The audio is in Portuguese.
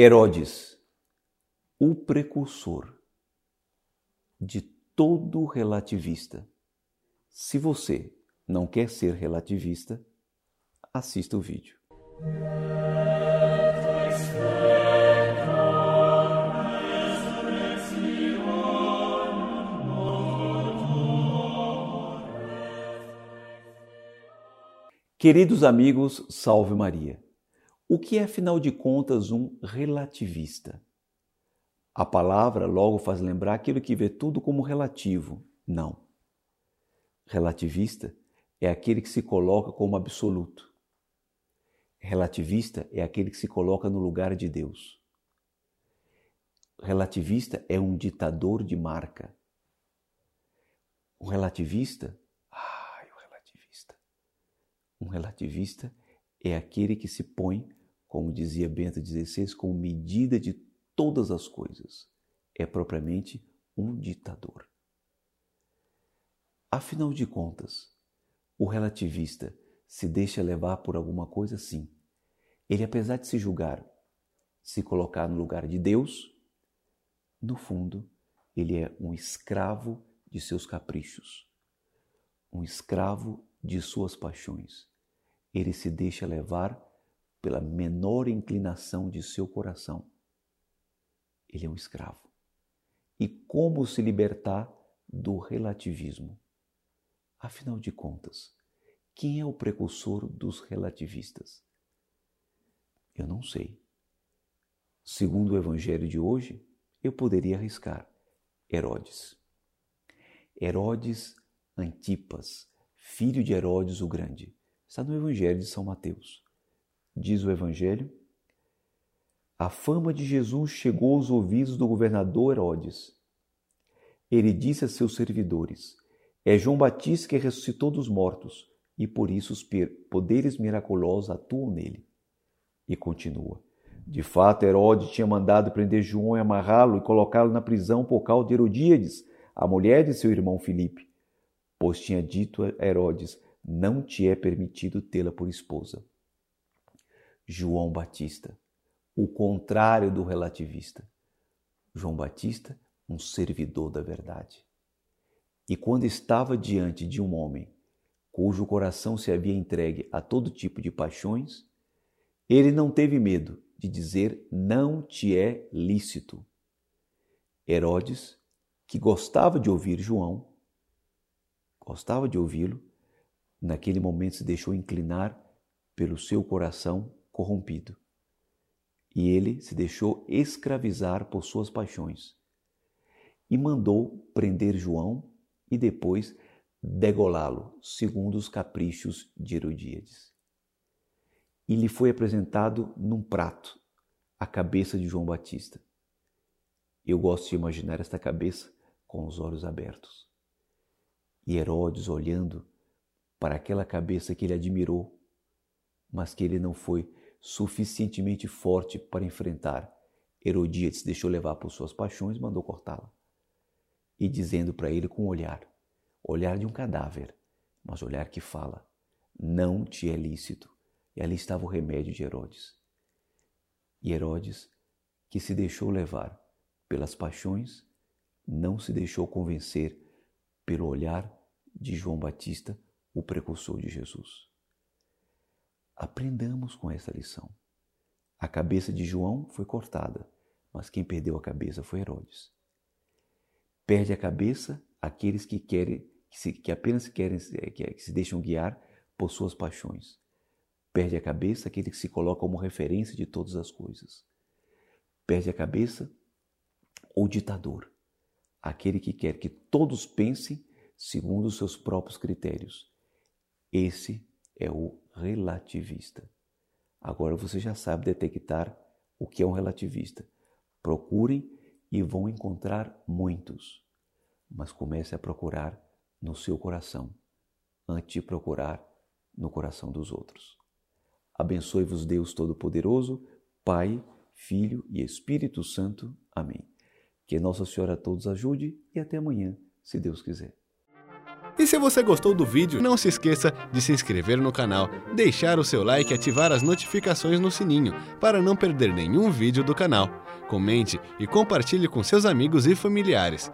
Herodes, o precursor de todo relativista. Se você não quer ser relativista, assista o vídeo. Queridos amigos, salve Maria. O que é, afinal de contas, um relativista? A palavra logo faz lembrar aquilo que vê tudo como relativo. Não. Relativista é aquele que se coloca como absoluto. Relativista é aquele que se coloca no lugar de Deus. Relativista é um ditador de marca. O relativista um relativista é aquele que se põe, como dizia Bento XVI, como medida de todas as coisas. É propriamente um ditador. Afinal de contas, o relativista se deixa levar por alguma coisa sim. Ele, apesar de se julgar, se colocar no lugar de Deus, no fundo, ele é um escravo de seus caprichos, um escravo de suas paixões. Ele se deixa levar pela menor inclinação de seu coração. Ele é um escravo. E como se libertar do relativismo? Afinal de contas, quem é o precursor dos relativistas? Eu não sei. Segundo o evangelho de hoje, eu poderia arriscar Herodes. Herodes Antipas, filho de Herodes o Grande, está no Evangelho de São Mateus. Diz o Evangelho: A fama de Jesus chegou aos ouvidos do governador Herodes. Ele disse a seus servidores: É João Batista que ressuscitou dos mortos, e por isso os poderes miraculosos atuam nele. E continua: De fato, Herodes tinha mandado prender João e amarrá-lo e colocá-lo na prisão por causa de Herodíades, a mulher de seu irmão Filipe pois tinha dito a Herodes: Não te é permitido tê-la por esposa. João Batista, o contrário do relativista. João Batista, um servidor da verdade. E quando estava diante de um homem cujo coração se havia entregue a todo tipo de paixões, ele não teve medo de dizer: Não te é lícito. Herodes, que gostava de ouvir João, gostava de ouvi-lo, naquele momento se deixou inclinar pelo seu coração corrompido. E ele se deixou escravizar por suas paixões. E mandou prender João e depois degolá-lo, segundo os caprichos de Herodíades. E lhe foi apresentado num prato a cabeça de João Batista. Eu gosto de imaginar esta cabeça com os olhos abertos. E Herodes, olhando para aquela cabeça que ele admirou, mas que ele não foi suficientemente forte para enfrentar, Herodíades deixou levar por suas paixões mandou cortá-la. E dizendo para ele com um olhar, olhar de um cadáver, mas olhar que fala, não te é lícito. E ali estava o remédio de Herodes. E Herodes, que se deixou levar pelas paixões, não se deixou convencer pelo olhar de João Batista, o precursor de Jesus. Aprendamos com essa lição. A cabeça de João foi cortada, mas quem perdeu a cabeça foi Herodes. Perde a cabeça aqueles que querem, que, se, que apenas querem, que, que se deixam guiar por suas paixões. Perde a cabeça aquele que se coloca como referência de todas as coisas. Perde a cabeça o ditador, aquele que quer que todos pensem segundo os seus próprios critérios. Esse é o relativista. Agora você já sabe detectar o que é um relativista. Procurem e vão encontrar muitos, mas comece a procurar no seu coração, antes de procurar no coração dos outros. Abençoe-vos Deus Todo-Poderoso, Pai, Filho e Espírito Santo. Amém. Que Nossa Senhora todos ajude e até amanhã, se Deus quiser. E se você gostou do vídeo, não se esqueça de se inscrever no canal, deixar o seu like e ativar as notificações no sininho para não perder nenhum vídeo do canal. Comente e compartilhe com seus amigos e familiares.